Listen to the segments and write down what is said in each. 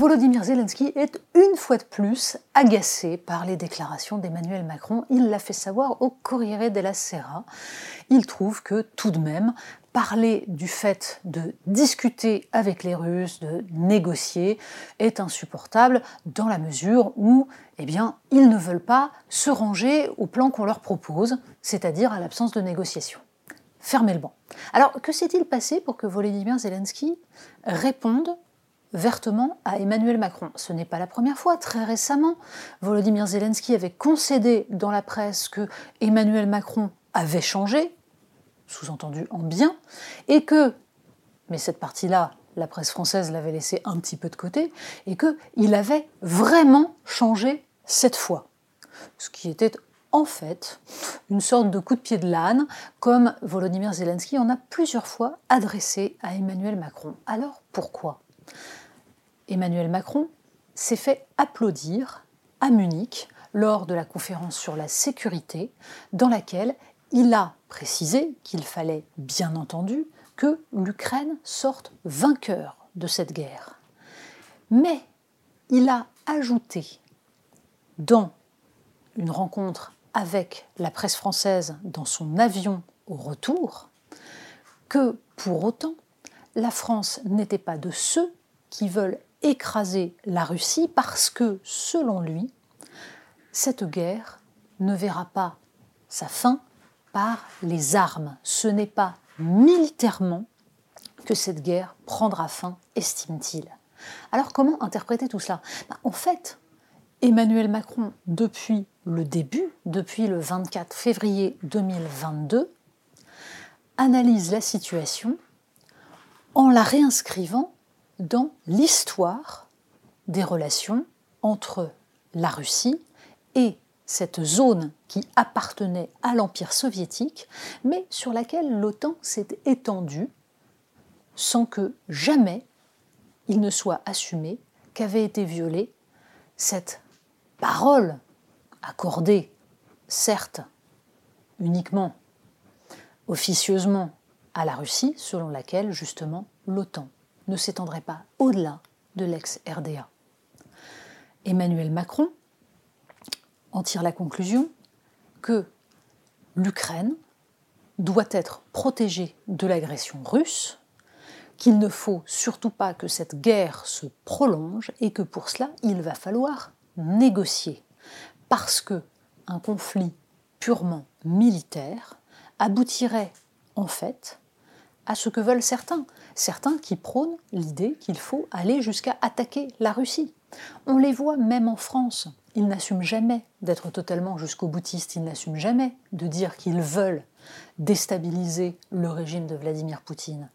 Volodymyr Zelensky est une fois de plus agacé par les déclarations d'Emmanuel Macron. Il l'a fait savoir au Corriere della Sera. Il trouve que tout de même, parler du fait de discuter avec les Russes, de négocier, est insupportable dans la mesure où, eh bien, ils ne veulent pas se ranger au plan qu'on leur propose, c'est-à-dire à, l'absence de négociation. Fermez le banc. Alors, que s'est-il passé pour que Volodymyr Zelensky réponde vertement à Emmanuel Macron. Ce n'est pas la première fois. Très récemment, Volodymyr Zelensky avait concédé dans la presse que Emmanuel Macron avait changé, sous-entendu en bien, et que, mais cette partie-là, la presse française l'avait laissé un petit peu de côté, et qu'il avait vraiment changé cette fois. Ce qui était en fait une sorte de coup de pied de l'âne, comme Volodymyr Zelensky en a plusieurs fois adressé à Emmanuel Macron. Alors pourquoi? Emmanuel Macron s'est fait applaudir à Munich lors de la conférence sur la sécurité, dans laquelle il a précisé qu'il fallait bien entendu que l'Ukraine sorte vainqueur de cette guerre. Mais il a ajouté dans une rencontre avec la presse française dans son avion au retour que pour autant la France n'était pas de ceux qui veulent écraser la Russie parce que, selon lui, cette guerre ne verra pas sa fin par les armes. Ce n'est pas militairement que cette guerre prendra fin, estime-t-il. Alors comment interpréter tout cela? Ben, En fait, Emmanuel Macron, depuis le début, depuis le 24 février 2022, analyse la situation en la réinscrivant dans l'histoire des relations entre la Russie et cette zone qui appartenait à l'Empire soviétique, mais sur laquelle l'OTAN s'est étendue sans que jamais il ne soit assumé qu'avait été violée cette parole accordée, certes, uniquement, officieusement à la Russie, selon laquelle justement l'OTAN ne s'étendrait pas au-delà de l'ex-RDA. Emmanuel Macron en tire la conclusion que l'Ukraine doit être protégée de l'agression russe, qu'il ne faut surtout pas que cette guerre se prolonge et que pour cela il va falloir négocier, parce que un conflit purement militaire aboutirait en fait à ce que veulent certains, certains qui prônent l'idée qu'il faut aller jusqu'à attaquer la Russie. On les voit même en France. Ils n'assument jamais d'être totalement jusqu'au boutiste, ils n'assument jamais de dire qu'ils veulent déstabiliser le régime de Vladimir Poutine.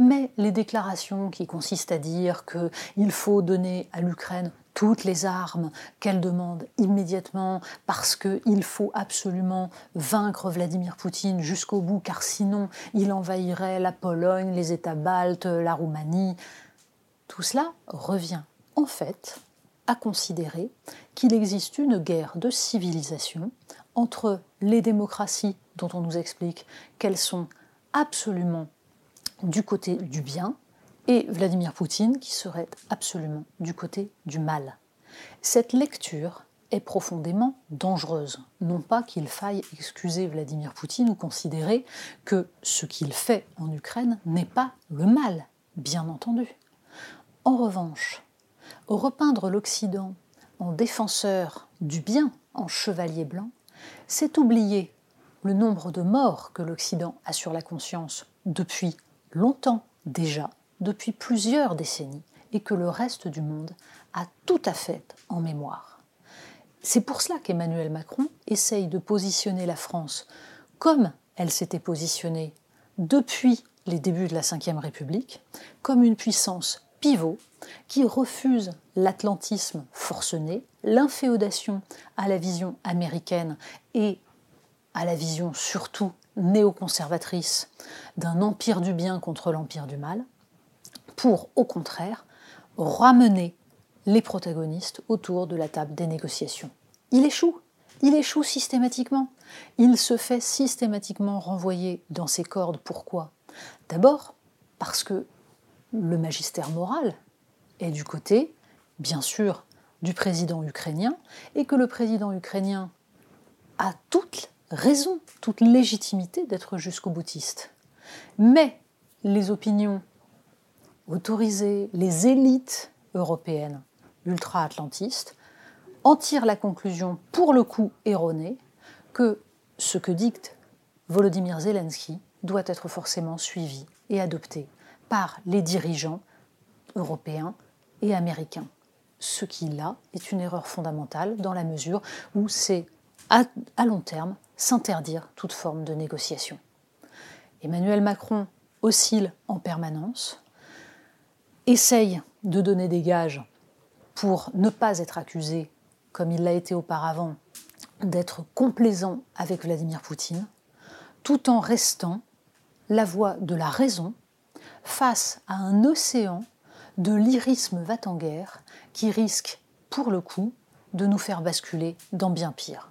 Mais les déclarations qui consistent à dire qu'il faut donner à l'Ukraine toutes les armes qu'elle demande immédiatement parce qu'il faut absolument vaincre Vladimir Poutine jusqu'au bout, car sinon il envahirait la Pologne, les États baltes, la Roumanie. Tout cela revient en fait à considérer qu'il existe une guerre de civilisation entre les démocraties dont on nous explique qu'elles sont absolument du côté du bien et Vladimir Poutine qui serait absolument du côté du mal. Cette lecture est profondément dangereuse. Non pas qu'il faille excuser Vladimir Poutine ou considérer que ce qu'il fait en Ukraine n'est pas le mal, bien entendu. En revanche, repeindre l'Occident en défenseur du bien, en chevalier blanc, c'est oublier le nombre de morts que l'Occident a sur la conscience depuis longtemps déjà, depuis plusieurs décennies, et que le reste du monde a tout à fait en mémoire. C'est pour cela qu'Emmanuel Macron essaye de positionner la France comme elle s'était positionnée depuis les débuts de la Ve République, comme une puissance pivot qui refuse l'atlantisme forcené, l'inféodation à la vision américaine et à la vision surtout néoconservatrice d'un empire du bien contre l'empire du mal, pour au contraire ramener les protagonistes autour de la table des négociations. Il échoue, il échoue systématiquement. Il se fait systématiquement renvoyer dans ses cordes. Pourquoi? D'abord parce que le magistère moral est du côté, bien sûr, du président ukrainien, et que le président ukrainien a toute raison, toute légitimité d'être jusqu'au boutiste. Mais les opinions autorisées, les élites européennes ultra-atlantistes en tirent la conclusion, pour le coup erronée, que ce que dicte Volodymyr Zelensky doit être forcément suivi et adopté par les dirigeants européens et américains. Ce qui, là, est une erreur fondamentale dans la mesure où c'est, à, long terme, s'interdire toute forme de négociation. Emmanuel Macron oscille en permanence, essaye de donner des gages pour ne pas être accusé, comme il l'a été auparavant, d'être complaisant avec Vladimir Poutine, tout en restant la voix de la raison face à un océan de lyrisme va-t-en-guerre qui risque, pour le coup, de nous faire basculer dans bien pire.